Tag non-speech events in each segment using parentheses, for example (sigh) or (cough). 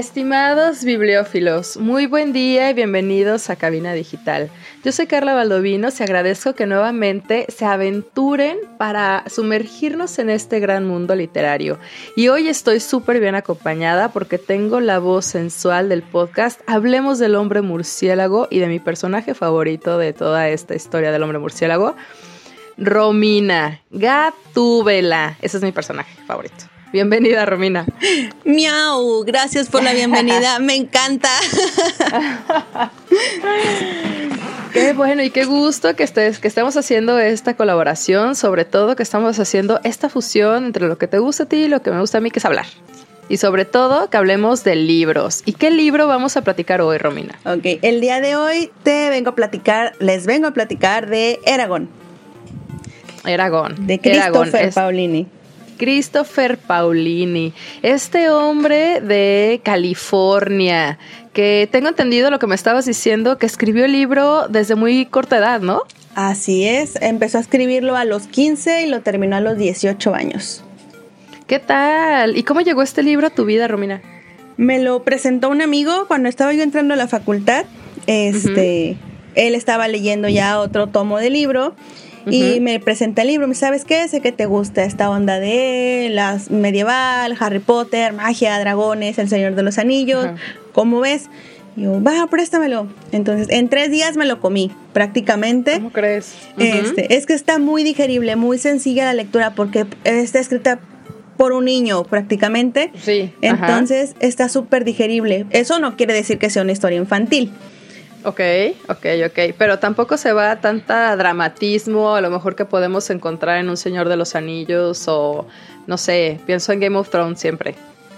Estimados bibliófilos, muy buen día y bienvenidos a Cabina Digital. Yo soy Carla Valdovinos y agradezco que nuevamente se aventuren para sumergirnos en este gran mundo literario. Y hoy estoy súper bien acompañada porque tengo la voz sensual del podcast Hablemos del hombre murciélago y de mi personaje favorito de toda esta historia del hombre murciélago, Romina Gatúbela. Ese es mi personaje favorito. Bienvenida, Romina. Miau, gracias por la bienvenida, me encanta. (laughs) Qué bueno y qué gusto que, estés, que estemos haciendo esta colaboración, sobre todo que estamos haciendo esta fusión entre lo que te gusta a ti y lo que me gusta a mí, que es hablar. Y sobre todo que hablemos de libros. ¿Y qué libro vamos a platicar hoy, Romina? Ok, el día de hoy te vengo a platicar, les vengo a platicar de Eragon. Eragon. De Christopher Paulini. Christopher Paulini, este hombre de California, que tengo entendido lo que me estabas diciendo, que escribió el libro desde muy corta edad, ¿no? Así es, empezó a escribirlo a los 15 y lo terminó a los 18 años. ¿Qué tal? ¿Y cómo llegó este libro a tu vida, Romina? Me lo presentó un amigo cuando estaba yo entrando a la facultad. Este, él estaba leyendo ya otro tomo de libro y me presenta el libro, me sabes qué, sé que te gusta esta onda de las medieval, Harry Potter, magia, dragones, el Señor de los Anillos, ¿cómo ves? Y yo, va, préstamelo. Entonces, en tres días me lo comí, prácticamente. ¿Cómo crees? este, es que está muy digerible, muy sencilla la lectura, porque está escrita por un niño prácticamente. Sí. Entonces, está súper digerible. Eso no quiere decir que sea una historia infantil. Ok, ok, ok. Pero tampoco se va a tanta dramatismo, a lo mejor que podemos encontrar en Un Señor de los Anillos o, no sé, pienso en Game of Thrones siempre.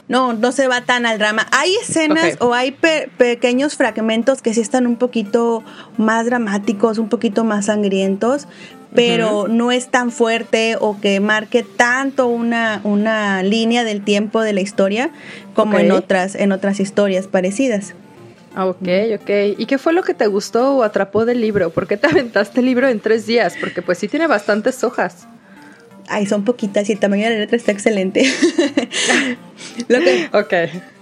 No, no se va tan al drama. Hay escenas o hay pequeños fragmentos que sí están un poquito más dramáticos, un poquito más sangrientos, pero no es tan fuerte o que marque tanto una, una línea del tiempo de la historia como en, otras, en otras historias parecidas. Ah, ok, ok. ¿Y qué fue lo que te gustó o atrapó del libro? ¿Por qué te (laughs) aventaste el libro en tres días? Porque pues sí tiene bastantes hojas. Ay, son poquitas y el tamaño de la letra está excelente. (laughs) lo que, ok.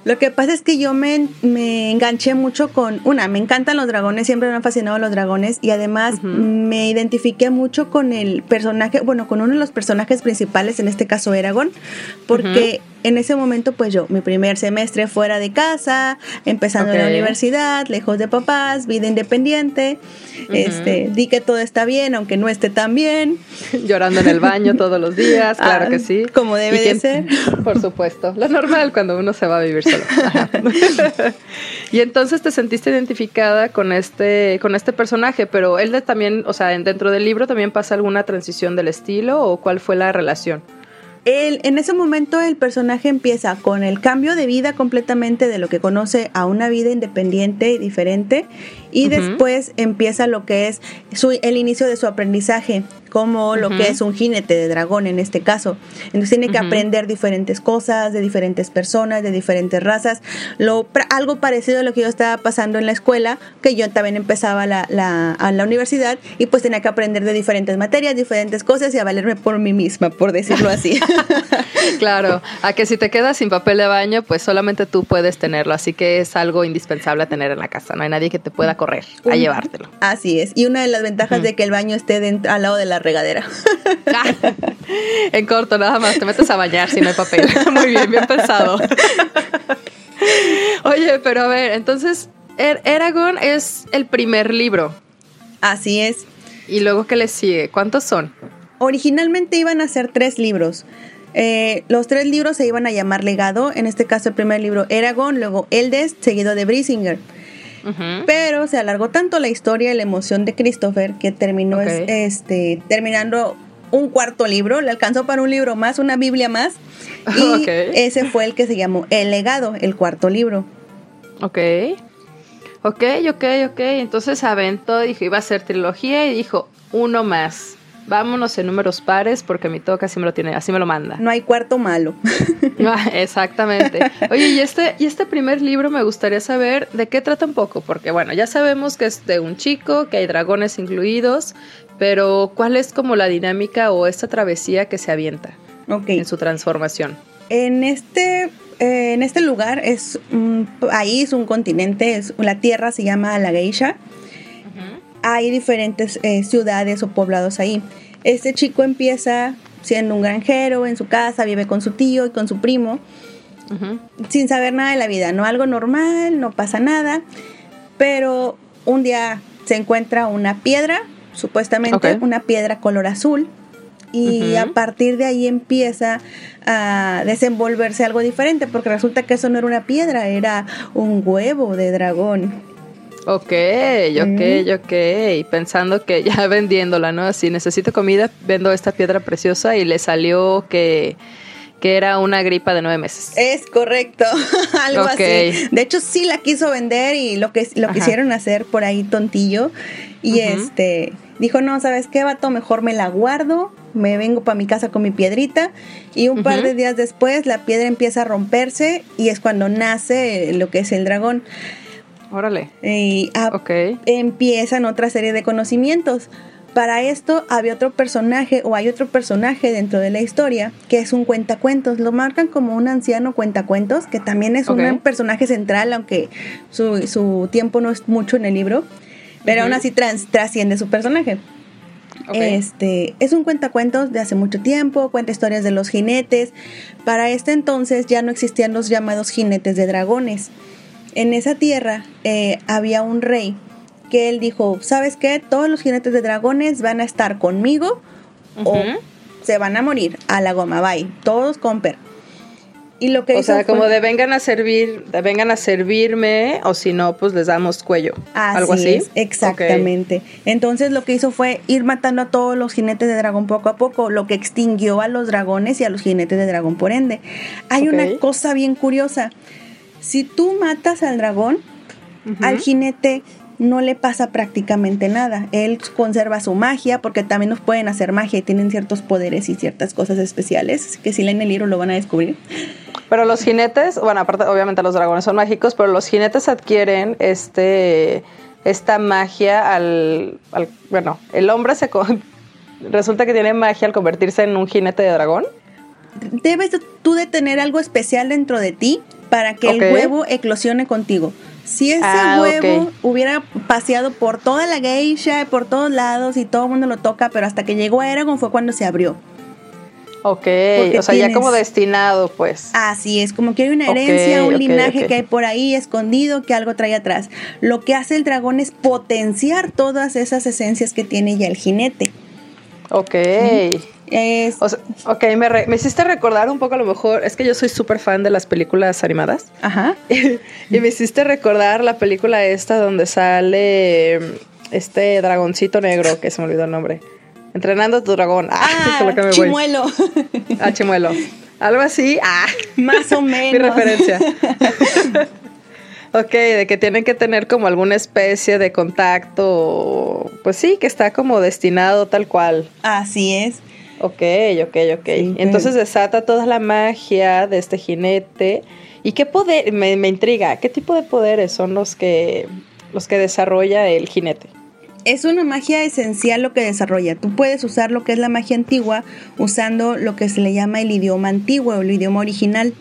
Lo que pasa es que yo me, me, enganché mucho con, una, me encantan los dragones, siempre me han fascinado los dragones y además me identifiqué mucho con el personaje, bueno, con uno de los personajes principales, en este caso Eragon, porque en ese momento pues yo, mi primer semestre fuera de casa, empezando la universidad, lejos de papás, vida independiente, este, di que todo está bien, aunque no esté tan bien. (laughs) Llorando en el baño todos los días, claro que ah, sí. Como debe de ser. (laughs) Por supuesto, lo normal cuando uno se va a vivir (laughs) y entonces te sentiste identificada con este, con este personaje, pero él también, o sea, dentro del libro también pasa alguna transición del estilo o cuál fue la relación? en ese momento el personaje empieza con el cambio de vida completamente de lo que conoce a una vida independiente y diferente y después empieza lo que es el inicio de su aprendizaje como lo que es un jinete de dragón en este caso. Entonces tiene que aprender diferentes cosas de diferentes personas, de diferentes razas. Lo, algo parecido a lo que yo estaba pasando en la escuela, que yo también empezaba la, la, a la universidad y pues tenía que aprender de diferentes materias, diferentes cosas y a valerme por mí misma, por decirlo así. (laughs) claro, a que si te quedas sin papel de baño, pues solamente tú puedes tenerlo, así que es algo indispensable a tener en la casa. No hay nadie que te pueda correr a llevártelo. Así es. Y una de las ventajas de que el baño esté dentro, al lado de la regadera. (laughs) en corto, nada más, te metes a bañar si no hay papel. (laughs) Muy bien, bien pensado. Oye, pero a ver, entonces, er Eragon es el primer libro. Así es. ¿Y luego qué le sigue? ¿Cuántos son? Originalmente iban a ser tres libros. Eh, los tres libros se iban a llamar Legado, en este caso el primer libro Eragon, luego Eldest, seguido de Brisinger. Pero se alargó tanto la historia y la emoción de Christopher que terminó este, terminando un cuarto libro, le alcanzó para un libro más, una Biblia más. (laughs) Y ese fue el que se llamó El legado, el cuarto libro. Ok. Ok, ok, ok. Entonces aventó, dijo, iba a ser trilogía y dijo, uno más. Vámonos en números pares porque mi toca así me lo tiene, así me lo manda. No hay cuarto malo. (laughs) Ah, exactamente. Oye, y este, y este primer libro me gustaría saber de qué trata un poco, porque bueno, ya sabemos que es de un chico, que hay dragones incluidos, pero ¿cuál es como la dinámica o esta travesía que se avienta en su transformación? En este, eh, en este lugar es un país, un continente, es, la tierra se llama La Geisha. Hay diferentes eh, ciudades o poblados ahí. Este chico empieza siendo un granjero en su casa, vive con su tío y con su primo, sin saber nada de la vida, no algo normal, no pasa nada, pero un día se encuentra una piedra supuestamente una piedra color azul. Y a partir de ahí empieza a desenvolverse algo diferente, porque resulta que eso no era una piedra, era un huevo de dragón. Ok, ok, ok. Pensando que ya (laughs) vendiéndola, ¿no? Si necesito comida, vendo esta piedra preciosa y le salió que que era una gripa de nueve meses. Es correcto, (laughs) algo así. De hecho, sí la quiso vender y lo que lo quisieron hacer por ahí tontillo. Y este dijo, no, ¿sabes qué, vato? Mejor me la guardo, me vengo para mi casa con mi piedrita. Y un par de días después la piedra empieza a romperse y es cuando nace lo que es el dragón. Órale. Y empiezan otra serie de conocimientos. Para esto había otro personaje o hay otro personaje dentro de la historia que es un cuentacuentos. Lo marcan como un anciano cuentacuentos, que también es un personaje central, aunque su, tiempo no es mucho en el libro, pero aún así trasciende su personaje. Este es un cuentacuentos de hace mucho tiempo, cuenta historias de los jinetes. Para este entonces ya no existían los llamados jinetes de dragones. En esa tierra eh, había un rey que él dijo, ¿sabes qué? Todos los jinetes de dragones van a estar conmigo o se van a morir a la goma, bye. Todos con per. Y lo que o sea, como de vengan a servir, de vengan a servirme, o si no, pues les damos cuello. algo así. exactamente. Entonces lo que hizo fue ir matando a todos los jinetes de dragón poco a poco, lo que extinguió a los dragones y a los jinetes de dragón por ende. Hay una cosa bien curiosa. Si tú matas al dragón, al jinete no le pasa prácticamente nada. Él conserva su magia porque también nos pueden hacer magia y tienen ciertos poderes y ciertas cosas especiales que si leen el libro lo van a descubrir. Pero los jinetes, bueno, aparte obviamente los dragones son mágicos, pero los jinetes adquieren este esta magia al, bueno, el hombre se (laughs) resulta que tiene magia al convertirse en un jinete de dragón. Debes tú de tener algo especial dentro de ti para que el huevo eclosione contigo. Si ese ah, huevo hubiera paseado por toda la geisha, por todos lados y todo el mundo lo toca, pero hasta que llegó a Eragon fue cuando se abrió. Ok, o sea, ya como destinado, pues. Así es, como que hay una herencia, un linaje que hay por ahí escondido que algo trae atrás. Lo que hace el dragón es potenciar todas esas esencias que tiene ya el jinete. Ok. ok, me, me, hiciste recordar un poco a lo mejor, es que yo soy súper fan de las películas animadas. Ajá. (laughs) y me hiciste recordar la película esta donde sale este dragoncito negro, que se me olvidó el nombre. Entrenando a tu dragón. Ah, (laughs) ah que Chimuelo. Ah, Chimuelo. Algo así. Ah. Más o (laughs) menos. Mi referencia. Ok, de que tienen que tener como alguna especie de contacto, pues sí, que está como destinado tal cual. Así es. Ok, ok, ok. Entonces desata toda la magia de este jinete. ¿Y qué poder? Me, me, intriga, ¿qué tipo de poderes son los que, los que desarrolla el jinete? Es una magia esencial lo que desarrolla. Tú puedes usar lo que es la magia antigua usando lo que se le llama el idioma antiguo o el idioma original.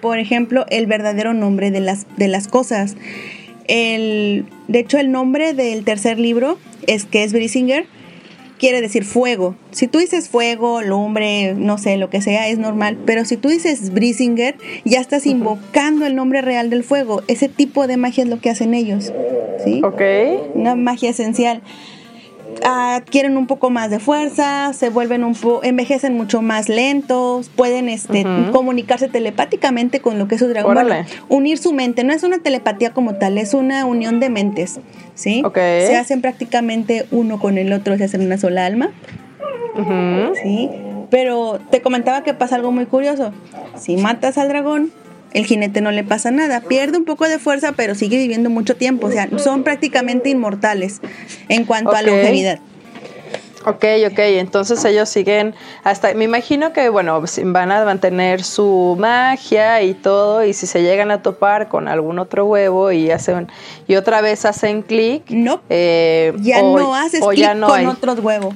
Por ejemplo, el verdadero nombre de las, de las cosas. El, de hecho, el nombre del tercer libro es que es Brisinger, quiere decir fuego. Si tú dices fuego, lumbre, no sé, lo que sea, es normal. Pero si tú dices Brisinger, ya estás invocando el nombre real del fuego. Ese tipo de magia es lo que hacen ellos. ¿Sí? Ok. Una magia esencial. Adquieren un poco más de fuerza, se vuelven un poco, envejecen mucho más lentos, pueden este, comunicarse telepáticamente con lo que es su dragón. unir su mente, no es una telepatía como tal, es una unión de mentes, ¿sí? Se hacen prácticamente uno con el otro, se hacen una sola alma. ¿Sí? Pero te comentaba que pasa algo muy curioso. Si matas al dragón, el jinete no le pasa nada. Pierde un poco de fuerza, pero sigue viviendo mucho tiempo. O sea, son prácticamente inmortales en cuanto a longevidad. Ok, ok, entonces ellos siguen hasta, me imagino que, bueno, van a mantener su magia y todo, y si se llegan a topar con algún otro huevo y hacen, y otra vez hacen clic. No, eh, ya no haces clic con otros huevos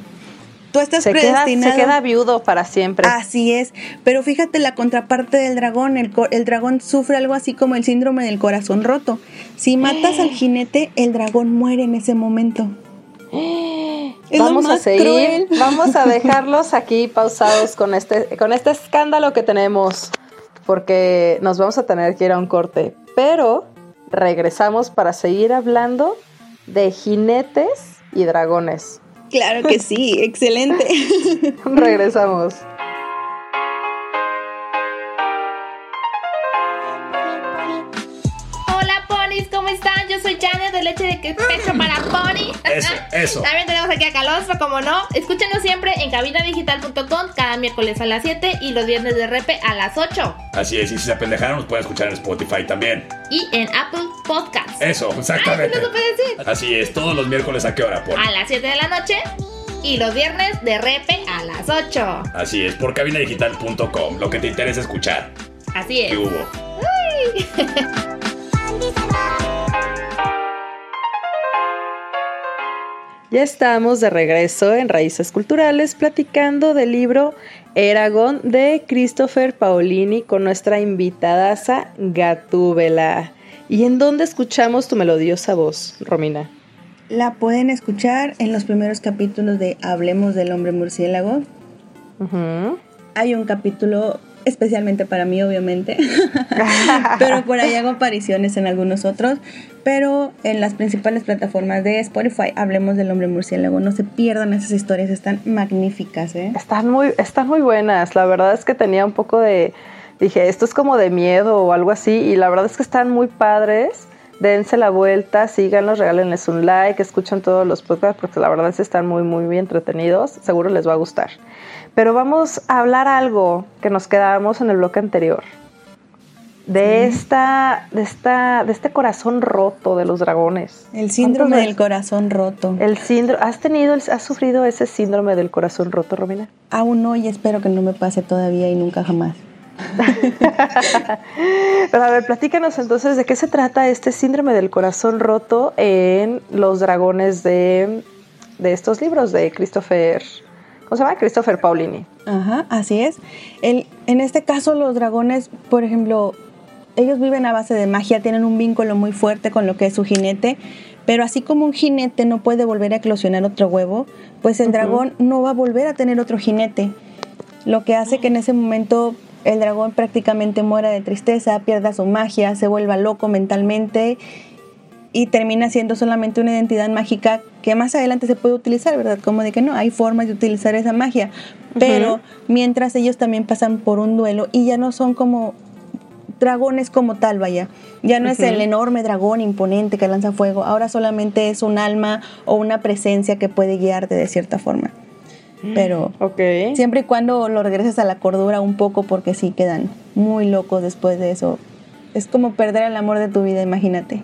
estás se predestinado. Queda, se queda viudo para siempre. Así es. Pero fíjate la contraparte del dragón. El, el dragón sufre algo así como el síndrome del corazón roto. Si (gasps) matas al jinete, el dragón muere en ese momento. (gasps) vamos a seguir, (laughs) vamos a (laughs) dejarlos aquí pausados con este, con este escándalo que tenemos, porque nos vamos a tener que ir a un corte, pero regresamos para seguir hablando de jinetes y dragones. Claro que sí, excelente. (laughs) Regresamos. De Leche de Pecho para Pony. Eso, (laughs) eso. También tenemos aquí a Calostro, como no. Escúchenos siempre en cabinadigital.com cada miércoles a las 7 y los viernes de repe a las 8. Así es, y si se apendejaron nos pueden escuchar en Spotify también. Y en Apple Podcasts. Eso, exactamente. Ay, decir. Así es, todos los miércoles a qué hora, Pony? A las 7 de la noche y los viernes de repe a las 8. Así es, por cabinadigital.com, lo que te interesa escuchar. Así es. ¿Qué hubo? (laughs) Ya estamos de regreso en Raíces Culturales platicando del libro Eragon de Christopher Paolini con nuestra invitadaza Gatúbela. ¿Y en dónde escuchamos tu melodiosa voz, Romina? La pueden escuchar en los primeros capítulos de Hablemos del hombre murciélago. Hay un capítulo especialmente para mí, obviamente. (laughs) pero por ahí hago apariciones en algunos otros. Pero en las principales plataformas de Spotify, hablemos del hombre murciélago. No se pierdan esas historias, están magníficas. ¿eh? Están, muy, están muy buenas. La verdad es que tenía un poco de. Dije, esto es como de miedo o algo así. Y la verdad es que están muy padres. Dense la vuelta, síganlos, regálenles un like, escuchen todos los podcasts porque la verdad es que están muy, muy bien entretenidos. Seguro les va a gustar. Pero vamos a hablar algo que nos quedamos en el bloque anterior. De esta, de esta, de este corazón roto de los dragones. El síndrome del corazón roto. El síndrome, ¿has tenido, has sufrido ese síndrome del corazón roto, Romina? Aún no y espero que no me pase todavía y nunca jamás. (laughs) Pero a ver, platícanos entonces de qué se trata este síndrome del corazón roto en los dragones de, de estos libros de Christopher ¿Cómo se llama? Christopher Paulini. Ajá, así es. El, en este caso, los dragones, por ejemplo, ellos viven a base de magia, tienen un vínculo muy fuerte con lo que es su jinete, pero así como un jinete no puede volver a eclosionar otro huevo, pues el dragón no va a volver a tener otro jinete. Lo que hace que en ese momento el dragón prácticamente muera de tristeza, pierda su magia, se vuelva loco mentalmente y termina siendo solamente una identidad mágica que más adelante se puede utilizar, ¿verdad? Como de que no, hay formas de utilizar esa magia, pero mientras ellos también pasan por un duelo y ya no son como dragones como tal, vaya. Ya no es el enorme dragón imponente que lanza fuego, ahora solamente es un alma o una presencia que puede guiarte de cierta forma. Pero siempre y cuando lo regreses a la cordura un poco, porque sí quedan muy locos después de eso. Es como perder el amor de tu vida, imagínate.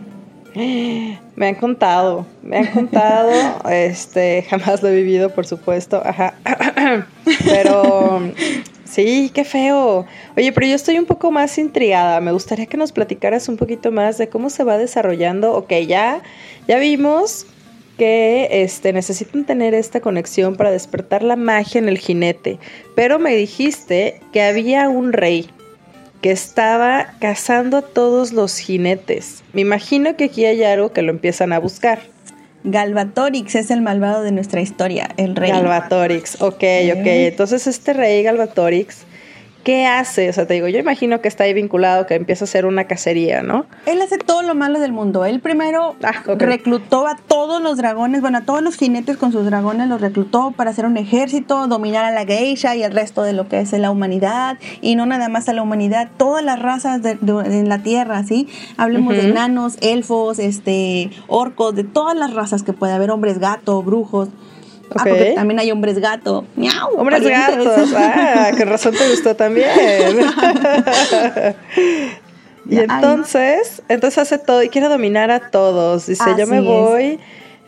(gasps) Me han contado, me han contado, (laughs) este, jamás lo he vivido, por supuesto, ajá, (clears throat) pero sí, qué feo. Oye, pero yo estoy un poco más intrigada, me gustaría que nos platicaras un poquito más de cómo se va desarrollando, ok, ya, ya vimos que este, necesitan tener esta conexión para despertar la magia en el jinete, pero me dijiste que había un rey, que estaba cazando a todos los jinetes. Me imagino que aquí hay algo que lo empiezan a buscar. Galvatorix es el malvado de nuestra historia, el rey. Galvatorix, ok, ok. Entonces este rey Galvatorix ¿qué hace? O sea, te digo, yo imagino que está ahí vinculado, que empieza a ser una cacería, ¿no? Él hace todo lo malo del mundo. Él primero Ah, reclutó a todos los dragones, bueno, a todos los jinetes con sus dragones, los reclutó para hacer un ejército, dominar a la geisha y el resto de lo que es la humanidad. Y no nada más a la humanidad, todas las razas de, de- en la tierra, ¿sí? Hablemos de enanos, elfos, este, orcos, de todas las razas que puede haber, hombres gato, brujos. Ah, porque también hay hombres gato. ¡Miau! Hombres gatos, ah, con razón te gustó también. (laughs) y entonces, entonces hace todo y quiere dominar a todos. Dice, yo me es. voy,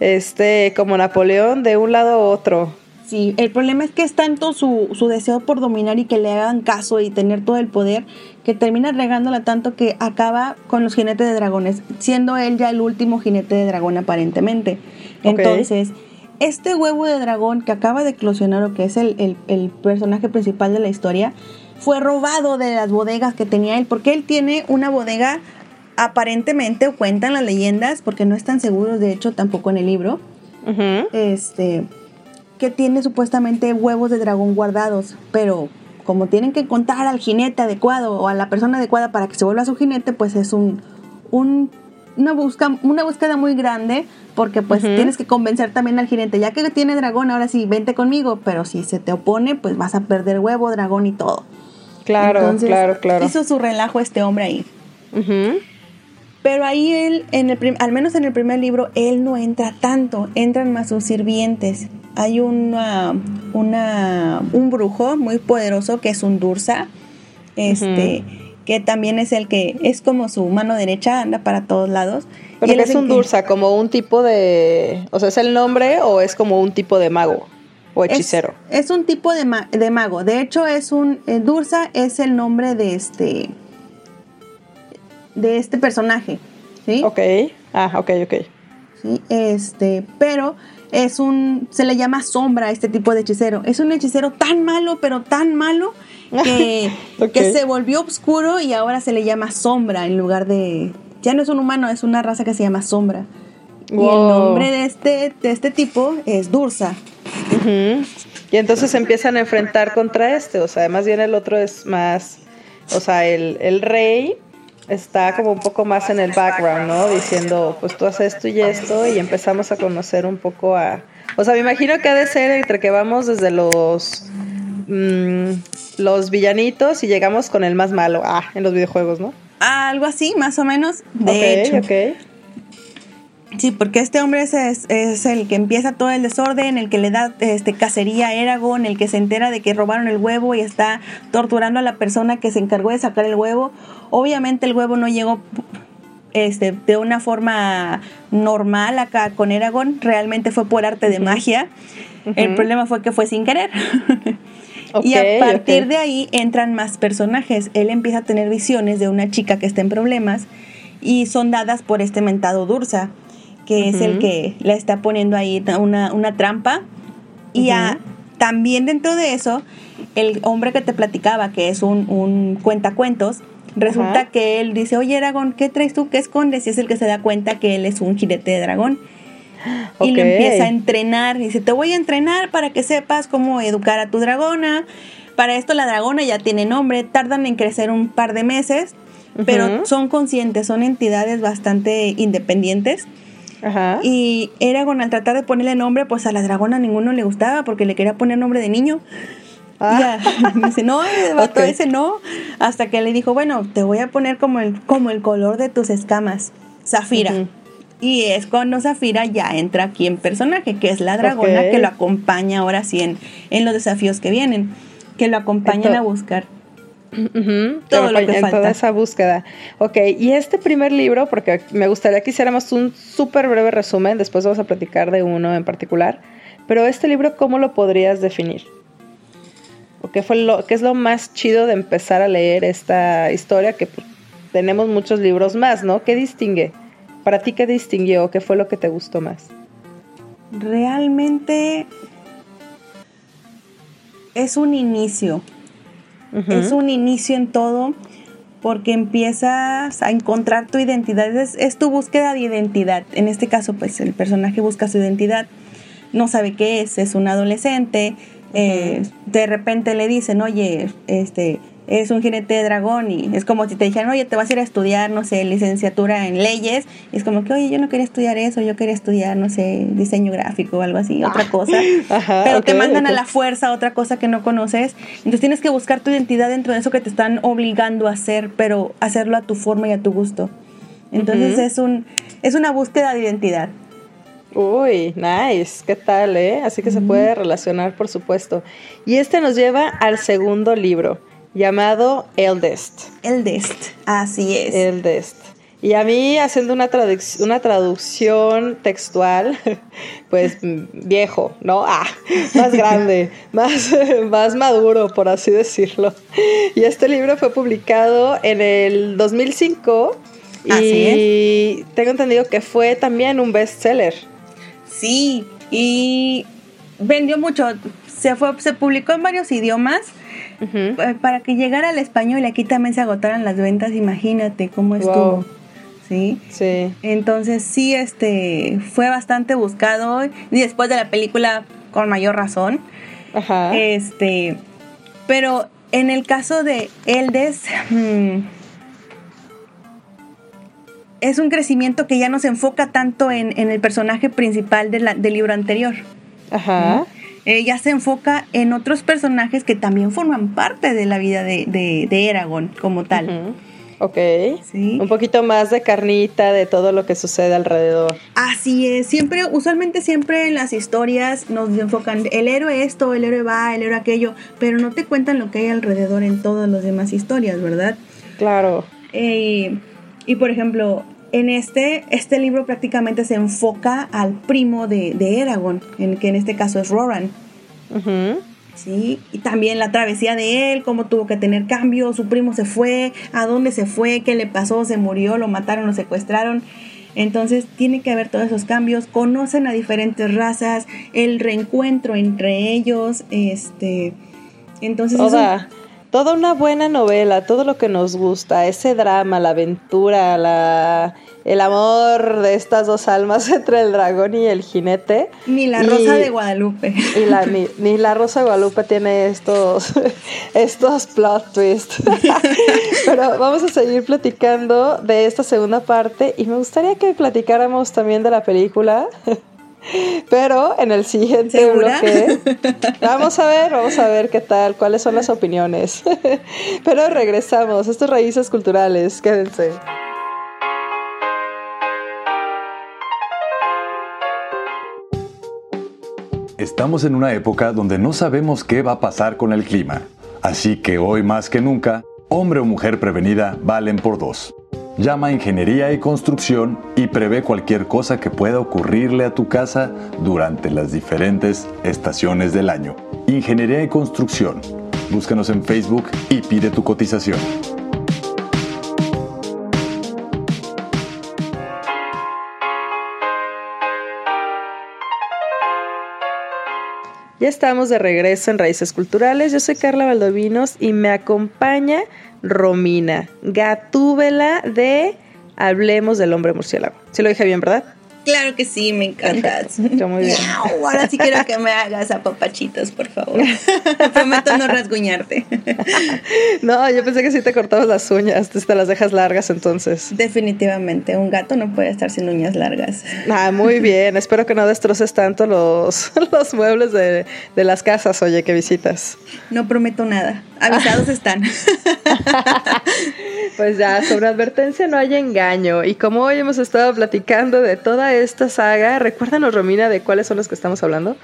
este, como Napoleón, de un lado a otro. Sí, el problema es que es tanto su, su deseo por dominar y que le hagan caso y tener todo el poder que termina regándola tanto que acaba con los jinetes de dragones, siendo él ya el último jinete de dragón aparentemente. Entonces, este huevo de dragón que acaba de eclosionar o que es el, el- el personaje principal de la historia, fue robado de las bodegas que tenía él, porque él tiene una bodega aparentemente, o cuentan las leyendas, porque no están seguros de hecho tampoco en el libro, este que tiene supuestamente huevos de dragón guardados, pero como tienen que encontrar al jinete adecuado o a la persona adecuada para que se vuelva su jinete, pues es un, un- una, busca, una búsqueda muy grande porque pues tienes que convencer también al jinete, ya que tiene dragón, ahora sí, vente conmigo, pero si se te opone, pues vas a perder huevo, dragón y todo. Claro, Entonces, claro, claro. Hizo su relajo este hombre ahí. Pero ahí él, en el al menos en el primer libro, él no entra tanto, entran más sus sirvientes. Hay una, una, un brujo muy poderoso que es un Dursa, este, que también es el que es como su mano derecha, anda para todos lados. Pero él es un que- Dursa, como un tipo de. O sea, ¿es el nombre o es como un tipo de mago o hechicero? Es, un tipo de, ma- de mago. De hecho, es un eh, Dursa es el nombre de este de este personaje, ¿sí? Ok. Ah, ok, ok. ¿sí? Este, pero es un, se le llama sombra a este tipo de hechicero. Es un hechicero tan malo, pero tan malo, que, (laughs) que se volvió oscuro y ahora se le llama sombra en lugar de, ya no es un humano, es una raza que se llama sombra. Y el nombre de este, de este tipo es Dursa. Y entonces se empiezan a enfrentar contra este, o sea, más bien el otro es más, o sea, el, el rey está como un poco más en el background, ¿no? Diciendo, pues tú haces esto y esto y empezamos a conocer un poco a... O sea, me imagino que ha de ser entre que vamos desde los... mm, los villanitos y llegamos con el más malo, ah, en los videojuegos, ¿no? Algo así, más o menos. De ok, hecho. ok. Sí, porque este hombre es, es, es el que empieza todo el desorden, el que le da este cacería a Eragon, el que se entera de que robaron el huevo y está torturando a la persona que se encargó de sacar el huevo. Obviamente el huevo no llegó este, de una forma normal acá con Eragon, realmente fue por arte de magia. El problema fue que fue sin querer. (laughs) Y a partir de ahí entran más personajes. Él empieza a tener visiones de una chica que está en problemas y son dadas por este mentado Dursa, que es el que la está poniendo ahí una, una trampa. Y a- también dentro de eso, el hombre que te platicaba, que es un, un cuentacuentos, resulta que él dice, oye Aragón, ¿qué traes tú? ¿Qué escondes? Y es el que se da cuenta que él es un jinete de dragón. Y lo Ok. empieza a entrenar. Dice, te voy a entrenar para que sepas cómo educar a tu dragona. Para esto la dragona ya tiene nombre. Tardan en crecer un par de meses. Pero son conscientes, son entidades bastante independientes. Ajá. Y Eragon al tratar de ponerle nombre, pues a la dragona ninguno le gustaba porque le quería poner nombre de niño. Ah. Ya, (laughs) dice, no, el vato ese no. Hasta que le dijo, bueno, te voy a poner como el, como el color de tus escamas, Zafira. Y es cuando Zafira ya entra aquí en personaje, que es la dragona que lo acompaña ahora sí en, en los desafíos que vienen, que lo acompañan a buscar. Ujú, Todo lo que en toda falta. esa búsqueda. Ok, y este primer libro, porque me gustaría que hiciéramos un súper breve resumen, después vamos a platicar de uno en particular, pero este libro, ¿cómo lo podrías definir? ¿O qué, fue lo, qué es lo más chido de empezar a leer esta historia? Que pues, tenemos muchos libros más, ¿no? ¿Qué distingue? Para ti, ¿qué distinguió? ¿Qué fue lo que te gustó más? Realmente es un inicio. Es un inicio en todo porque empiezas a encontrar tu identidad. Es, es tu búsqueda de identidad. En este caso, pues el personaje busca su identidad. No sabe qué es, es un adolescente. eh, de repente le dicen, oye, este, es un jinete de dragón y es como si te dijeran, oye, te vas a ir a estudiar, no sé, licenciatura en leyes. Y es como que, oye, yo no quería estudiar eso, yo quería estudiar, no sé, diseño gráfico o algo así, otra cosa. (laughs) Pero te mandan a la fuerza otra cosa que no conoces. Entonces tienes que buscar tu identidad dentro de eso que te están obligando a hacer, pero hacerlo a tu forma y a tu gusto. Entonces es, un, es una búsqueda de identidad. Uy, nice, ¿qué tal, eh? Así que se puede relacionar, por supuesto. Y este nos lleva al segundo libro llamado Eldest. Eldest, así es. Eldest. Y a mí, haciendo una, una traducción textual, (laughs) pues viejo, ¿no? Ah, (laughs) más grande, (laughs) más, más maduro, por así decirlo. Y este libro fue publicado en el 2005 y tengo entendido que fue también un bestseller. Sí, y vendió mucho. Se, fue, se publicó en varios idiomas eh, para que llegara al español y aquí también se agotaran las ventas, imagínate cómo estuvo. ¿Sí? Sí. Entonces sí, este, fue bastante buscado y después de la película con mayor razón. Ajá. Este, pero en el caso de Eldes, mm, es un crecimiento que ya no se enfoca tanto en, el personaje principal del libro anterior. Ajá. Ella se enfoca en otros personajes que también forman parte de la vida de, de, Eragon como tal. Ok. ¿Sí? Un poquito más de carnita de todo lo que sucede alrededor. Así es. Siempre, usualmente siempre en las historias nos enfocan el héroe esto, el héroe va, el héroe aquello, pero no te cuentan lo que hay alrededor en todas las demás historias, ¿verdad? Claro. Eh, y por ejemplo, en este, este libro prácticamente se enfoca al primo de, de Eragon, en, que en este caso es Roran. Sí, y también la travesía de él, cómo tuvo que tener cambio, su primo se fue, a dónde se fue, qué le pasó, se murió, lo mataron, lo secuestraron. Entonces tiene que haber todos esos cambios, conocen a diferentes razas, el reencuentro entre ellos, este, entonces toda una buena novela, todo lo que nos gusta, ese drama, la aventura, la, el amor de estas dos almas (laughs) entre el dragón y el jinete. Ni la Rosa de Guadalupe. Y la, ni, la Rosa de Guadalupe tiene estos, (laughs) estos plot twists. (laughs) Pero vamos a seguir platicando de esta segunda parte y me gustaría que platicáramos también de la película. Pero en el siguiente bloque vamos a ver, vamos a ver qué tal, cuáles son las opiniones. (laughs) Pero regresamos, estos raíces culturales, quédense. Estamos en una época donde no sabemos qué va a pasar con el clima. Así que hoy más que nunca, hombre o mujer prevenida valen por dos. Llama a Ingeniería y Construcción y prevé cualquier cosa que pueda ocurrirle a tu casa durante las diferentes estaciones del año. Ingeniería y Construcción. Búscanos en Facebook y pide tu cotización. Ya estamos de regreso en Raíces Culturales. Yo soy Carla Valdovinos y me acompaña Romina, gatúbela de Hablemos del hombre murciélago. Si lo dije bien, ¿verdad? Claro que sí, me encantas. muy bien. ahora sí quiero que me hagas a papachitos, por favor. Prometo no rasguñarte. no, yo pensé que sí te cortabas las uñas, te las dejas largas entonces. Definitivamente, un gato no puede estar sin uñas largas. Ah, muy bien. Espero que no destroces tanto los, (laughs) los muebles de, de las casas, oye, que visitas. No prometo nada. Avisados están. (laughs) pues ya, sobre advertencia no hay engaño. Y como hoy hemos estado platicando de toda esta saga, recuérdanos, Romina, de cuáles son los que estamos hablando.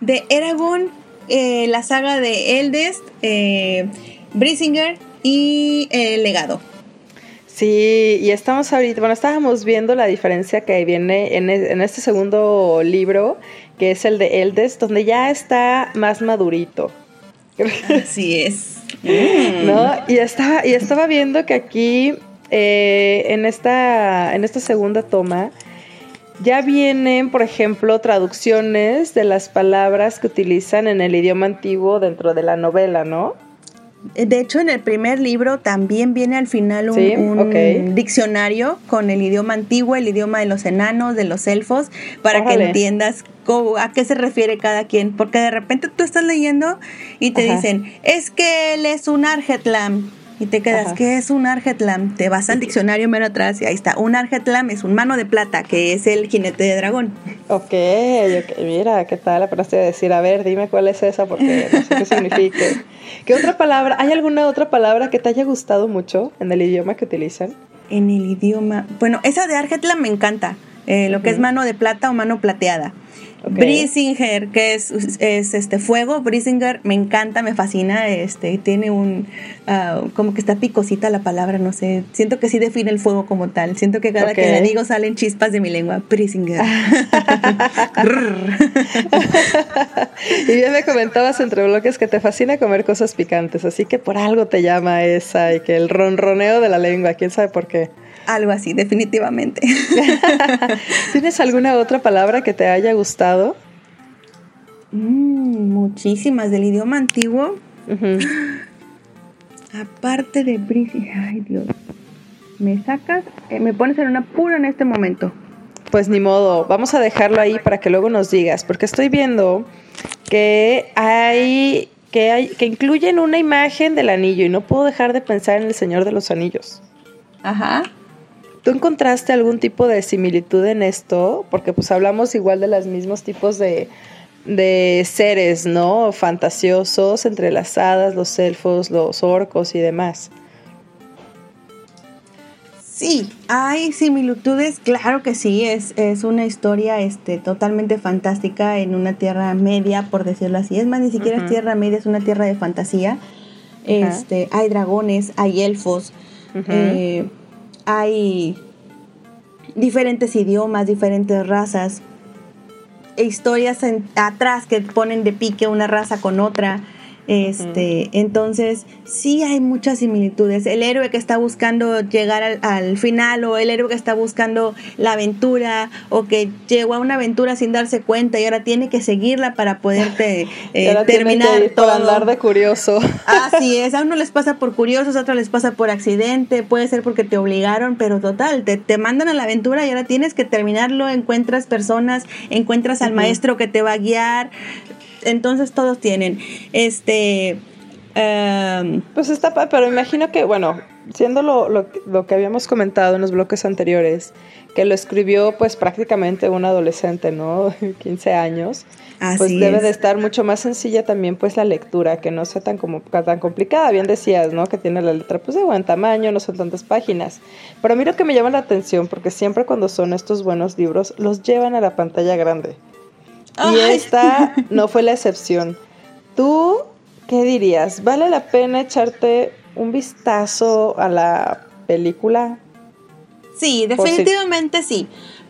De Eragon, eh, la saga de Eldest, eh, Brisinger y El eh, Legado. Sí, y estamos ahorita, bueno, estábamos viendo la diferencia que viene en, e, en este segundo libro, que es el de Eldest, donde ya está más madurito. Así es. (laughs) ¿No? Y estaba, y estaba viendo que aquí, eh, en, esta, en esta segunda toma, ya vienen, por ejemplo, traducciones de las palabras que utilizan en el idioma antiguo dentro de la novela, ¿no? De hecho, en el primer libro también viene al final un, Sí, un ok. diccionario con el idioma antiguo, el idioma de los enanos, de los elfos, para que entiendas cómo- a qué se refiere cada quien. Porque de repente tú estás leyendo y te Ajá. dicen, es que él es un Argetlam. Y te quedas, Ajá. ¿qué es un Argetlam? Te vas al diccionario mero atrás y ahí está. Un Argetlam es un mano de plata, que es el jinete de dragón. Ok, ok, mira, ¿qué tal? Aprobaste de decir, a ver, dime cuál es esa porque no sé qué significa. (laughs) ¿Qué otra palabra? ¿Hay alguna otra palabra que te haya gustado mucho en el idioma que utilizan? En el idioma. Bueno, esa de Argetlam me encanta. eh, lo que es mano de plata o mano plateada. Brisinger, que es, es este fuego, Brisinger me encanta, me fascina, este tiene un ah, como que está picosita la palabra, no sé, siento que sí define el fuego como tal, siento que cada que la digo salen chispas de mi lengua, Brisinger. (laughs) Y bien me comentabas entre bloques que te fascina comer cosas picantes, así que por algo te llama esa y que el ronroneo de la lengua, quién sabe por qué. Algo así, definitivamente. (laughs) ¿Tienes alguna otra palabra que te haya gustado? Mm, muchísimas del idioma antiguo. (gasps) Aparte de Brisinger, ay Dios. Me sacas, eh, me pones en un apuro en este momento. Pues ni modo, vamos a dejarlo ahí para que luego nos digas, porque estoy viendo que hay que hay que incluyen una imagen del anillo y no puedo dejar de pensar en el Señor de los Anillos. Ajá. ¿Tú encontraste algún tipo de similitud en esto? Porque pues hablamos igual de los mismos tipos de, de seres, ¿no? Fantasiosos entre las hadas, los elfos, los orcos y demás. Sí, hay similitudes, claro que sí, es, es una historia este, totalmente fantástica en una tierra media, por decirlo así. Es más, ni siquiera es tierra media, es una tierra de fantasía. Este, hay dragones, hay elfos, eh, hay diferentes idiomas, diferentes razas, e historias atrás que ponen de pique una raza con otra. Este, entonces sí hay muchas similitudes. El héroe que está buscando llegar al, al final, o el héroe que está buscando la aventura, o que llegó a una aventura sin darse cuenta y ahora tiene que seguirla para poderte (laughs) eh, ahora tienen que terminar ir por todo. andar de curioso. Así es, a uno les pasa por curiosos, a otros les pasa por accidente, puede ser porque te obligaron, pero total, te, te mandan a la aventura y ahora tienes que terminarlo, encuentras personas, encuentras al maestro que te va a guiar, entonces todos tienen. Este... em, Pues está, pero imagino que, bueno, siendo lo, lo, lo que habíamos comentado en los bloques anteriores, que lo escribió pues prácticamente un adolescente, ¿no? (laughs) 15 años. pues Así debe es. de estar mucho más sencilla también pues la lectura, que no sea tan como tan complicada. Bien decías, ¿no? Que tiene la letra pues de buen tamaño, no son tantas páginas. Pero a mí lo que me llama la atención, porque siempre cuando son estos buenos libros, los llevan a la pantalla grande. Y esta no fue la excepción. ¿Tú qué dirías? ¿Vale la pena echarte un vistazo a la película? Sí, si- definitivamente sí.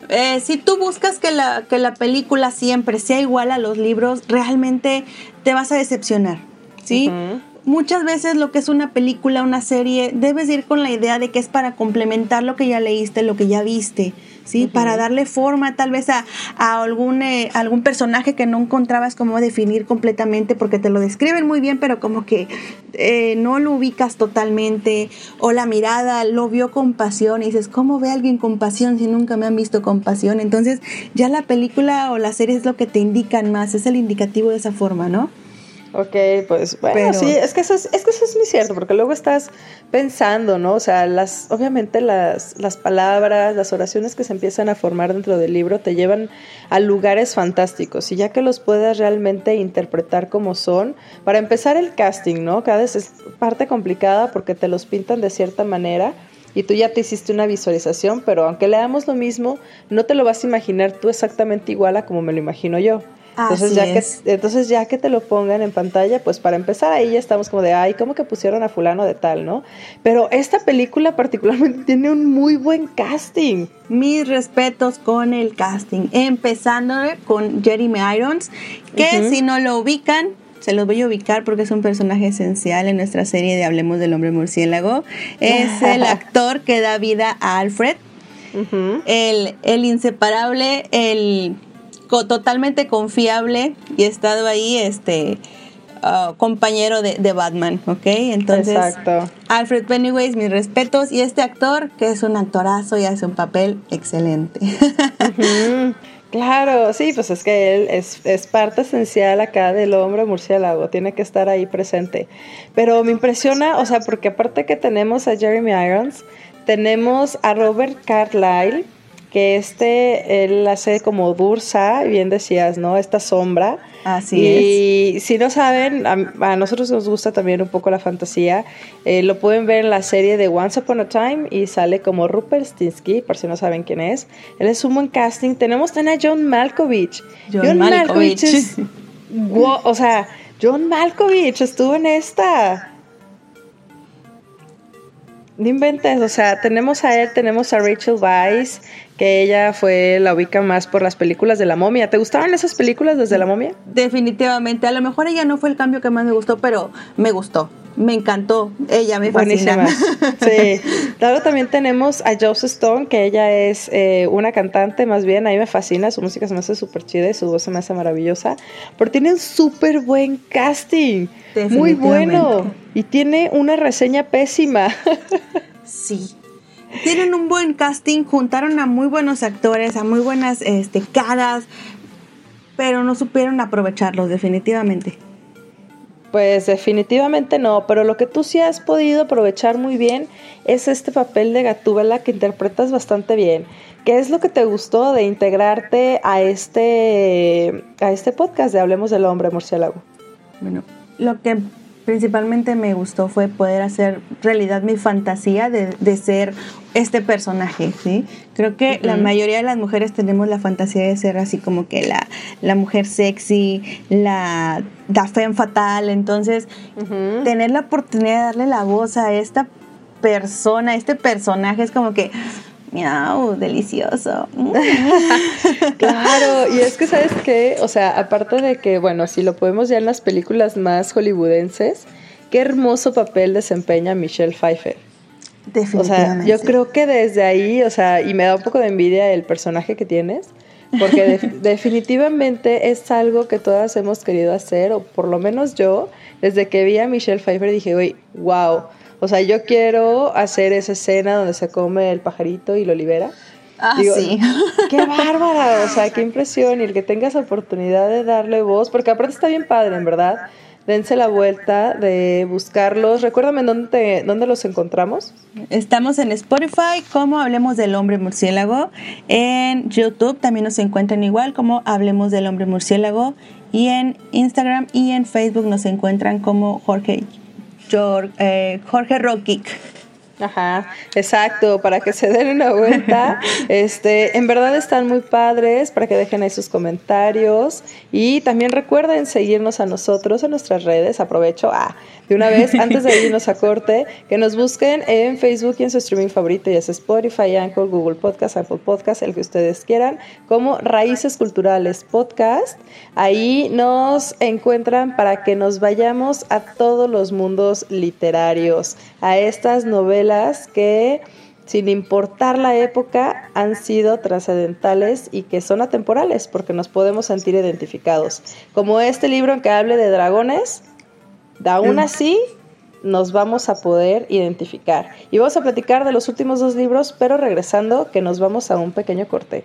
Eh, si tú buscas que la, que la película siempre sea igual a los libros, realmente te vas a decepcionar. ¿sí? Muchas veces lo que es una película, una serie, debes ir con la idea de que es para complementar lo que ya leíste, lo que ya viste, ¿sí? Para darle forma tal vez a, a algún, eh, algún personaje que no encontrabas cómo definir completamente porque te lo describen muy bien, pero como que eh, no lo ubicas totalmente, o la mirada lo vio con pasión y dices, ¿cómo ve a alguien con pasión si nunca me han visto con pasión? Entonces ya la película o la serie es lo que te indican más, es el indicativo de esa forma, ¿no? Ok, pues bueno, Pero- sí, es que, eso es, es que eso es muy cierto, porque luego estás pensando, ¿no? O sea, las, obviamente las, las palabras, las oraciones que se empiezan a formar dentro del libro te llevan a lugares fantásticos y ya que los puedas realmente interpretar como son, para empezar el casting, ¿no? Cada vez es parte complicada porque te los pintan de cierta manera y tú ya te hiciste una visualización, pero aunque leamos lo mismo, no te lo vas a imaginar tú exactamente igual a como me lo imagino yo. Entonces Así ya, es. que, entonces ya que te lo pongan en pantalla, pues para empezar ahí ya estamos como de, ay, ¿cómo que pusieron a fulano de tal, no? Pero esta película particularmente (laughs) tiene un muy buen casting. Mis respetos con el casting, empezando con Jeremy Irons, que si no lo ubican, se los voy a ubicar porque es un personaje esencial en nuestra serie de Hablemos del Hombre Murciélago. Es (laughs) el actor que da vida a Alfred, el, el inseparable, el totalmente confiable y he estado ahí, este, uh, compañero de, de, Batman, ¿ok? Entonces, Exacto. Alfred Pennyways, mis respetos. Y este actor, que es un actorazo y hace un papel excelente. (laughs) Claro, sí, pues es que él es, es, parte esencial acá del hombre murciélago, tiene que estar ahí presente. Pero me impresiona, o sea, porque aparte que tenemos a Jeremy Irons, tenemos a Robert Carlyle, que este, él hace como Dursa, bien decías, ¿no? Esta sombra. Así y si no saben, a, nosotros nos gusta también un poco la fantasía. Eh, lo pueden ver en la serie de Once Upon a Time y sale como Rupert Stinsky, por si no saben quién es. Él es un buen casting. Tenemos también a John Malkovich. John, Malkovich. es, (laughs) o sea, John Malkovich estuvo en esta. No inventes, o sea, tenemos a él, tenemos a Rachel Weisz, que ella fue la ubica más por las películas de la momia. ¿Te gustaban esas películas desde la momia? Definitivamente, a lo mejor ella no fue el cambio que más me gustó, pero me gustó. Me encantó, ella me fascina. Buenísima. (laughs) Sí. Luego también tenemos a Joss Stone, que ella es eh, una cantante, más bien, a mí me fascina, su música se me hace súper chida y su voz se me hace maravillosa, pero tiene un súper buen casting, muy bueno, y tiene una reseña pésima. Sí, tienen un buen casting, juntaron a muy buenos actores, a muy buenas este, caras, pero no supieron aprovecharlos definitivamente. Pues definitivamente no, pero lo que tú sí has podido aprovechar muy bien es este papel de Gatúbela que interpretas bastante bien. ¿Qué es lo que te gustó de integrarte a este, a este podcast de Hablemos del Hombre Murciélago? Bueno, lo que principalmente me gustó fue poder hacer realidad mi fantasía de, de ser este personaje, ¿sí? Creo que la mayoría de las mujeres tenemos la fantasía de ser así como que la, la mujer sexy, la da femme fatal, entonces tener la oportunidad de darle la voz a esta persona, a este personaje es como que miau, delicioso. (laughs) claro, y es que sabes qué, o sea, aparte de que, bueno, si lo podemos ya en las películas más hollywoodenses, qué hermoso papel desempeña Michelle Pfeiffer. O sea, yo creo que desde ahí, o sea, y me da un poco de envidia el personaje que tienes, porque (laughs) definitivamente es algo que todas hemos querido hacer, o por lo menos yo, desde que vi a Michelle Pfeiffer dije, uy, wow, o sea, yo quiero hacer esa escena donde se come el pajarito y lo libera. Ah, sí. (laughs) Qué bárbara, o sea, qué impresión. Y el que tengas oportunidad de darle voz, porque aparte está bien padre, en verdad. Dense la vuelta de buscarlos. Recuérdame dónde, dónde los encontramos. Estamos en Spotify como Hablemos del Hombre Murciélago. En YouTube también nos encuentran igual como Hablemos del Hombre Murciélago. Y en Instagram y en Facebook nos encuentran como Jorge Jorge, eh, Jorge Ajá, exacto, para que se den una vuelta. Este, en verdad están muy padres, para que dejen ahí sus comentarios. Y también recuerden seguirnos a nosotros en nuestras redes. Aprovecho ah, de una vez, antes de irnos a corte, que nos busquen en Facebook y en su streaming favorito, ya sea Spotify, Anchor, Google Podcast, Apple Podcast, el que ustedes quieran, como Raíces Culturales Podcast. Ahí nos encuentran para que nos vayamos a todos los mundos literarios, a estas novelas que, sin importar la época, han sido trascendentales y que son atemporales porque nos podemos sentir identificados. Como este libro en que hable de dragones, aún así nos vamos a poder identificar. Y vamos a platicar de los últimos dos libros, pero regresando que nos vamos a un pequeño corte.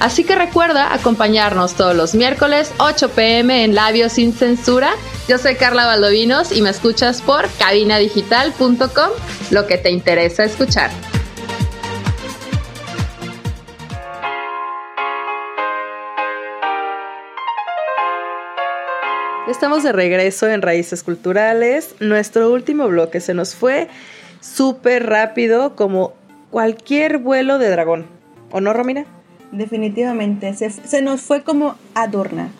Así que recuerda acompañarnos todos los miércoles 8 pm en Labios sin Censura. Yo soy Carla Valdovinos y me escuchas por cabinadigital.com, lo que te interesa escuchar. Estamos de regreso en Raíces Culturales. Nuestro último bloque se nos fue súper rápido como cualquier vuelo de dragón. ¿O no, Romina? Definitivamente, se, nos fue como adorna.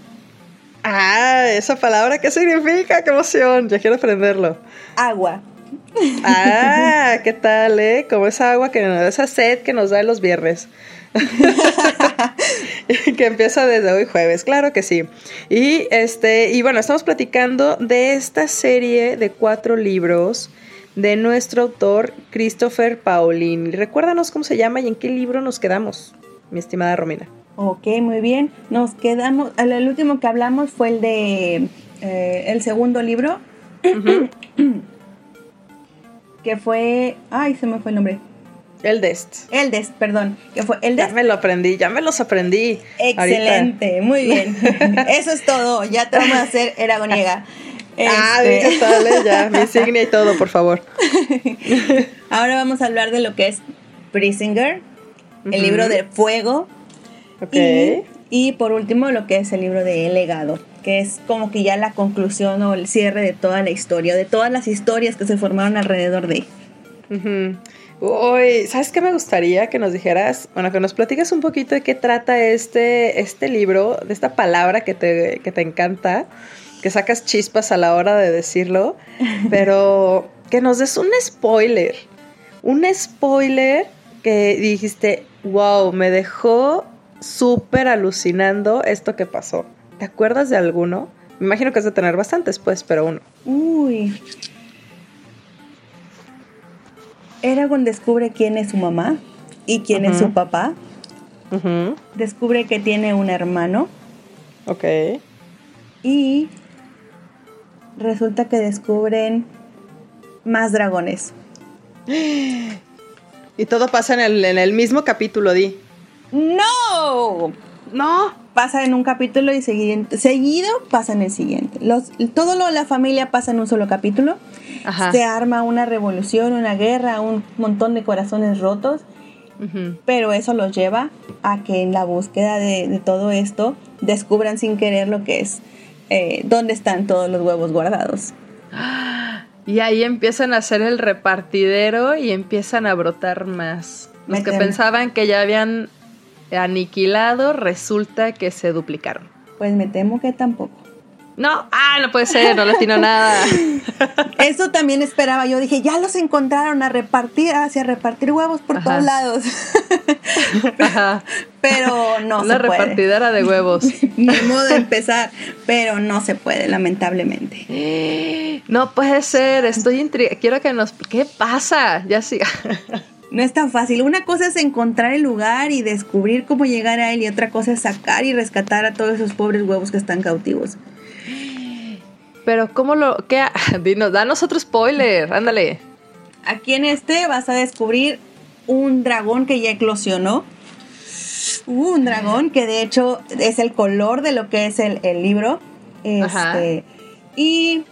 Ah, esa palabra, ¿qué significa? ¡Qué emoción! Ya quiero aprenderlo. Agua. Ah, (laughs) ¿qué tal, eh? Como esa agua que nos esa sed que nos da los viernes. (laughs) que empieza desde hoy jueves, claro que sí. Y este, y bueno, estamos platicando de esta serie de cuatro libros de nuestro autor Christopher Paulin. Recuérdanos cómo se llama y en qué libro nos quedamos, mi estimada Romina. Ok, muy bien. Nos quedamos, el último que hablamos fue el de eh, el segundo libro, (coughs) que fue, ay, se me fue el nombre. El Dest. El Dest, perdón. Que fue el Dest. Ya me lo aprendí, ya me los aprendí. Excelente, muy bien. (laughs) Eso es todo. Ya te vamos a hacer Eragoniega. (laughs) Ah, este... Ah, ya, mi insignia y todo, por favor. (laughs) Ahora vamos a hablar de lo que es Prisinger, el libro de fuego. Y, y, por último, lo que es el libro de El legado, que es como que ya la conclusión o el cierre de toda la historia, de todas las historias que se formaron alrededor de. Uh Uy, ¿sabes qué me gustaría que nos dijeras? Bueno, que nos platicas un poquito de qué trata este, este libro, de esta palabra que te, que te encanta, que sacas chispas a la hora de decirlo, (laughs) pero que nos des un spoiler. Un spoiler que dijiste, wow, me dejó súper alucinando esto que pasó. ¿Te acuerdas de alguno? Me imagino que has de tener bastantes, pues, pero uno. Uy, Eragon descubre quién es su mamá y quién es su papá. Descubre que tiene un hermano. Ok. Y resulta que descubren más dragones. (gasps) (gasps) Y todo pasa en el, en el mismo capítulo, Di. ¡No! No. Pasa en un capítulo y seguido, seguido pasa en el siguiente. Los, todo lo de la familia pasa en un solo capítulo. Ajá. Se arma una revolución, una guerra, un montón de corazones rotos. Uh -huh. Pero eso los lleva a que en la búsqueda de, de todo esto descubran sin querer lo que es eh, dónde están todos los huevos guardados. Y ahí empiezan a hacer el repartidero y empiezan a brotar más. Los que pensaban que ya habían aniquilado, resulta que se duplicaron. Pues me temo que tampoco. No, ah, no puede ser, no latino nada. (laughs) Eso también esperaba. Yo dije, ya los encontraron a repartir, hacia repartir huevos por Ajá. todos lados. (laughs) Ajá. Pero no Una se puede. repartidera de huevos. (laughs) Ni modo de empezar, pero no se puede, lamentablemente. (gasps) No puede ser, estoy intrigada. Quiero que nos. ¿Qué pasa? Ya sí. No es tan fácil. Una cosa es encontrar el lugar y descubrir cómo llegar a él y otra cosa es sacar y rescatar a todos esos pobres huevos que están cautivos. Pero ¿cómo lo...? ¿Qué? (laughs) Dinos, danos otro spoiler, ándale. Aquí en este vas a descubrir un dragón que ya eclosionó. Uh, un dragón que de hecho es el color de lo que es el, el libro. Este, y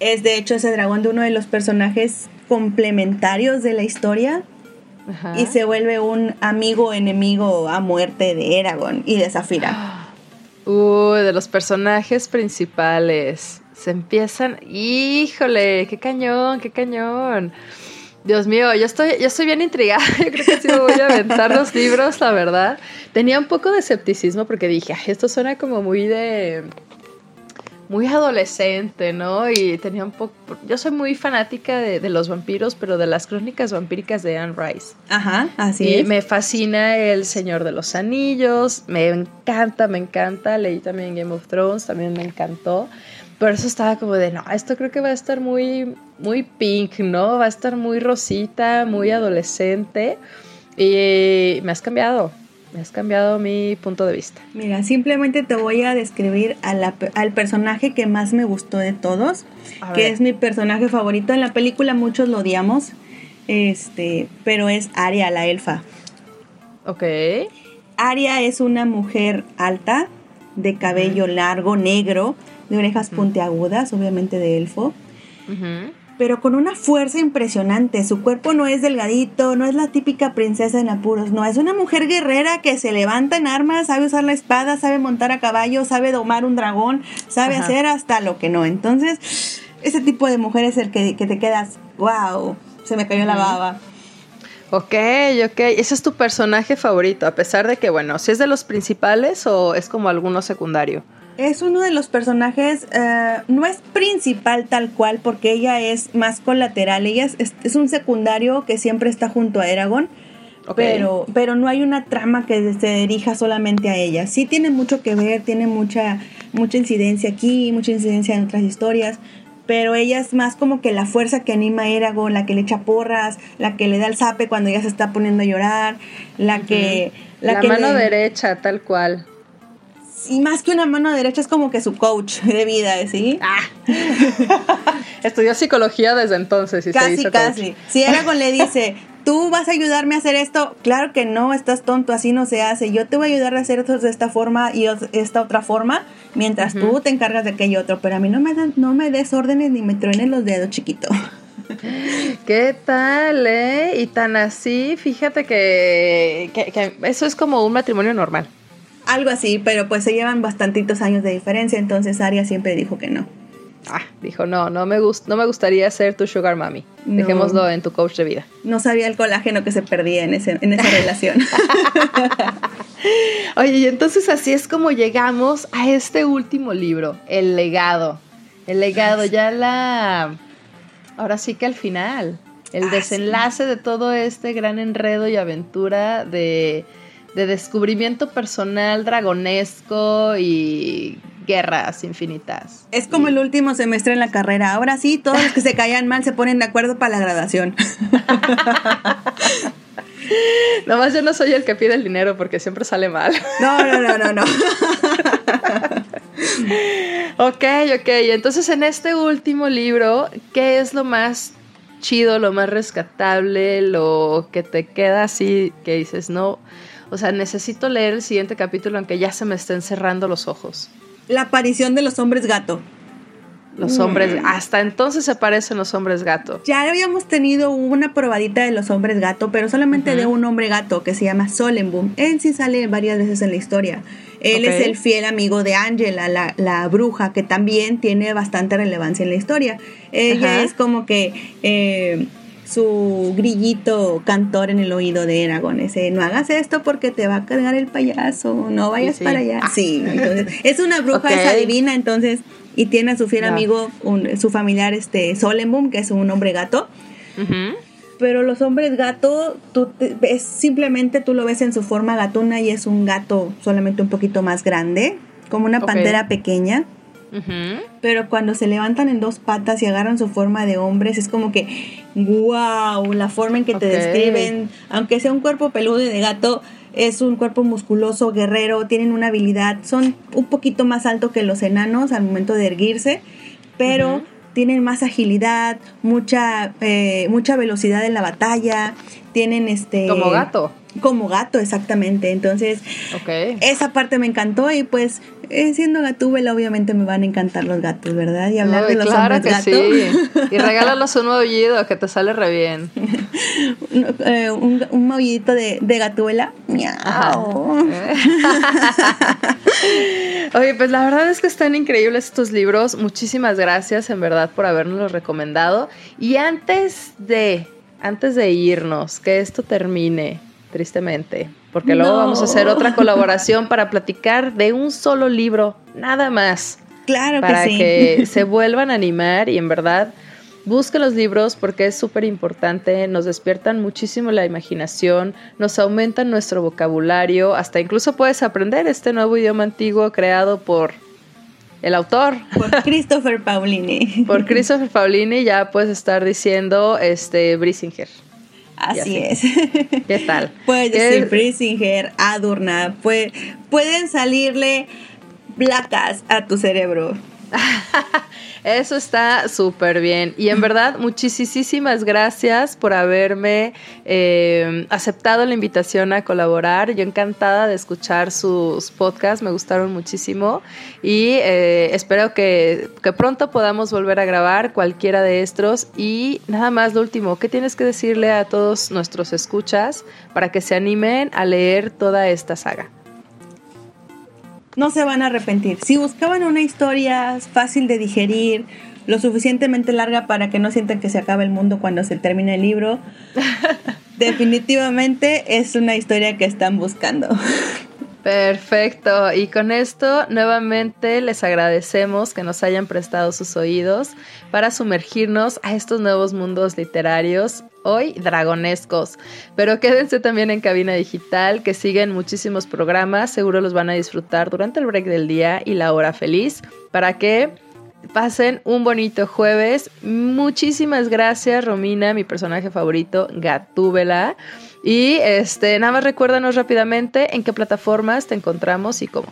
es de hecho ese dragón de uno de los personajes complementarios de la historia. Ajá. Y se vuelve un amigo enemigo a muerte de Eragon y de Zafira. (gasps) (gasps) (gasps) Uy, de los personajes principales. Se empiezan. ¡Híjole! ¡Qué cañón! ¡Qué cañón! Dios mío, yo estoy, yo estoy bien intrigada. (laughs) Yo creo que sí me voy a aventar los libros, la verdad. Tenía un poco de escepticismo porque dije, esto suena como muy de. Muy adolescente, ¿no? Y tenía un poco. Yo soy muy fanática de, de los vampiros, pero de las crónicas vampíricas de Anne Rice. Ajá, así y es. me fascina El Señor de los Anillos. Me encanta, me encanta. Leí también Game of Thrones, también me encantó. Por eso estaba como de, no, esto creo que va a estar muy, muy pink, ¿no? Va a estar muy rosita, muy adolescente. Y me has cambiado, has cambiado mi punto de vista. Mira, simplemente te voy a describir a la, al personaje que más me gustó de todos, a que ver. es mi personaje favorito. En la película muchos lo odiamos, este, pero es Aria, la elfa. Ok. Aria es una mujer alta, de cabello uh -huh. largo, negro, de orejas puntiagudas, obviamente de elfo, uh -huh. Pero con una fuerza impresionante. Su cuerpo no es delgadito, no es la típica princesa en apuros, no, es una mujer guerrera que se levanta en armas, sabe usar la espada, sabe montar a caballo, sabe domar un dragón, sabe Ajá. hacer hasta lo que no. Entonces, ese tipo de mujer es el que, que te quedas, wow, se me cayó la baba. Ok, ok. Ese es tu personaje favorito, a pesar de que, bueno, si es de los principales o es como alguno secundario. Es uno de los personajes, eh, no es principal tal cual, porque ella es más colateral. Ella es, es un secundario que siempre está junto a Eragon. Pero, pero no hay una trama que se dirija solamente a ella. Sí tiene mucho que ver, tiene mucha, mucha incidencia aquí, mucha incidencia en otras historias, pero ella es más como que la fuerza que anima a Eragon, la que le echa porras, la que le da el zape cuando ella se está poniendo a llorar, la que... La, mano derecha, tal cual. Y más que una mano derecha es como que su coach de vida, ¿sí? Ah. (laughs) Estudió psicología desde entonces. Y casi, casi. Si Eragon le (laughs) dice, tú vas a ayudarme a hacer esto. Claro que no, estás tonto, así no se hace. Yo te voy a ayudar a hacer esto de esta forma y esta otra forma, mientras tú te encargas de aquello otro. Pero a mí no me, no me des órdenes ni me truenen los dedos, chiquito. (laughs) ¿Qué tal, eh? Y tan así, fíjate que, que, eso es como un matrimonio normal. Algo así, pero pues se llevan bastantitos años de diferencia, entonces Aria siempre dijo que no. Ah, dijo, no, no me, no me gustaría ser tu sugar mommy. Dejémoslo en tu coach de vida. No sabía el colágeno que se perdía en, ese, en esa (laughs) relación. (laughs) Oye, y entonces así es como llegamos a este último libro, El legado. El legado, ya la... Ahora sí que al final, el desenlace de todo este gran enredo y aventura de, de descubrimiento personal dragonesco y guerras infinitas. Es como el último semestre en la carrera. Ahora sí, todos los que se caían mal se ponen de acuerdo para la graduación. (laughs) Nomás yo no soy el que pide el dinero porque siempre sale mal. No, no, no, no, no. (laughs) ok, ok. Entonces en este último libro, ¿qué es lo más chido, lo más rescatable, lo que te queda así, que dices, no, o sea, necesito leer el siguiente capítulo aunque ya se me estén cerrando los ojos? la aparición de los hombres gato. Los hombres, mm. hasta entonces se parecen los hombres gato. Ya habíamos tenido una probadita de los hombres gato, pero solamente de un hombre gato que se llama Solenboom. Él sí sale varias veces en la historia. Él es el fiel amigo de Angela, la, bruja, que también tiene bastante relevancia en la historia. Ella es como que eh, su grillito cantor en el oído de Eragon. Ese, no hagas esto porque te va a cargar el payaso, no vayas para allá. Ah. Sí, es una bruja, es adivina, entonces, y tiene a su fiel amigo, su familiar, este, Solemnum, que es un hombre gato. Pero los hombres gato, tú es simplemente tú lo ves en su forma gatuna y es un gato solamente un poquito más grande, como una pantera pequeña. Pero cuando se levantan en dos patas y agarran su forma de hombres, es como que, wow, la forma en que te describen, aunque sea un cuerpo peludo y de gato, es un cuerpo musculoso, guerrero, tienen una habilidad, son un poquito más alto que los enanos al momento de erguirse, pero tienen más agilidad, mucha, eh, mucha velocidad en la batalla, tienen este... Como gato. Como gato, exactamente. Entonces, esa parte me encantó y pues eh, siendo gatúbela obviamente me van a encantar los gatos, ¿verdad? Y hablar de los claro que Sí. (laughs) Y regálalos un maullido que te sale re bien. (laughs) Eh, un, un maullito de, de gatúbela. (laughs) Oye, pues la verdad es que están increíbles estos libros. Muchísimas gracias en verdad por habernos recomendado. Y antes de, antes de irnos, que esto termine, tristemente, porque luego vamos a hacer otra colaboración para platicar de un solo libro, nada más. Claro para que sí. que (laughs) se vuelvan a animar y en verdad busquen los libros porque es súper importante, nos despiertan muchísimo la imaginación, nos aumentan nuestro vocabulario, hasta incluso puedes aprender este nuevo idioma antiguo creado por el autor. Por (laughs) Christopher Paulini. por Christopher Paulini ya puedes estar diciendo este Brisinger. Así, es. (laughs) ¿Qué tal? Puede decir Brisinger, Adurna, pueden salirle placas a tu cerebro. (laughs) Eso está súper bien. Y en verdad, muchísimas gracias por haberme eh, aceptado la invitación a colaborar. Yo encantada de escuchar sus podcasts, me gustaron muchísimo. Y eh, espero que, que, pronto podamos volver a grabar cualquiera de estos. Y nada más, lo último, ¿qué tienes que decirle a todos nuestros escuchas para que se animen a leer toda esta saga? No se van a arrepentir. Si buscaban una historia fácil de digerir, lo suficientemente larga para que no sientan que se acaba el mundo cuando se termine el libro, (laughs) definitivamente es una historia que están buscando. Perfecto. Y con esto nuevamente les agradecemos que nos hayan prestado sus oídos para sumergirnos a estos nuevos mundos literarios, hoy dragonescos. Pero quédense también en cabina digital, que siguen muchísimos programas, seguro los van a disfrutar durante el break del día y la hora feliz, para que pasen un bonito jueves. Muchísimas gracias, Romina, mi personaje favorito, Gatúbela. Y este, nada más recuérdanos rápidamente en qué plataformas te encontramos y cómo.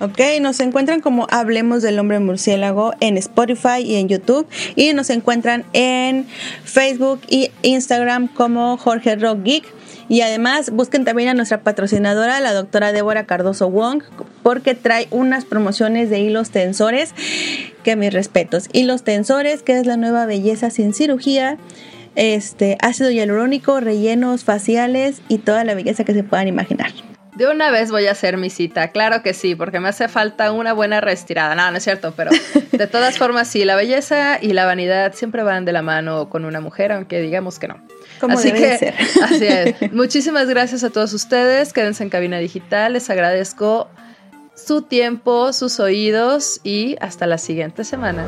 Ok, nos encuentran como Hablemos del Hombre Murciélago en Spotify y en YouTube. Y nos encuentran en Facebook y Instagram como Jorge Rock Geek. Y además busquen también a nuestra patrocinadora, la doctora Débora Cardoso Wong, porque trae unas promociones de hilos tensores, que mis respetos. Hilos tensores, que es la nueva belleza sin cirugía este, ácido hialurónico, rellenos faciales y toda la belleza que se puedan imaginar. De una vez voy a hacer mi cita, claro que sí, porque me hace falta una buena retirada. No, no es cierto, pero de (laughs) todas formas sí, la belleza y la vanidad siempre van de la mano con una mujer, aunque digamos que no. así que, (laughs) así es. (laughs) Muchísimas gracias a todos ustedes, quédense en cabina digital, les agradezco su tiempo, sus oídos y hasta la siguiente semana.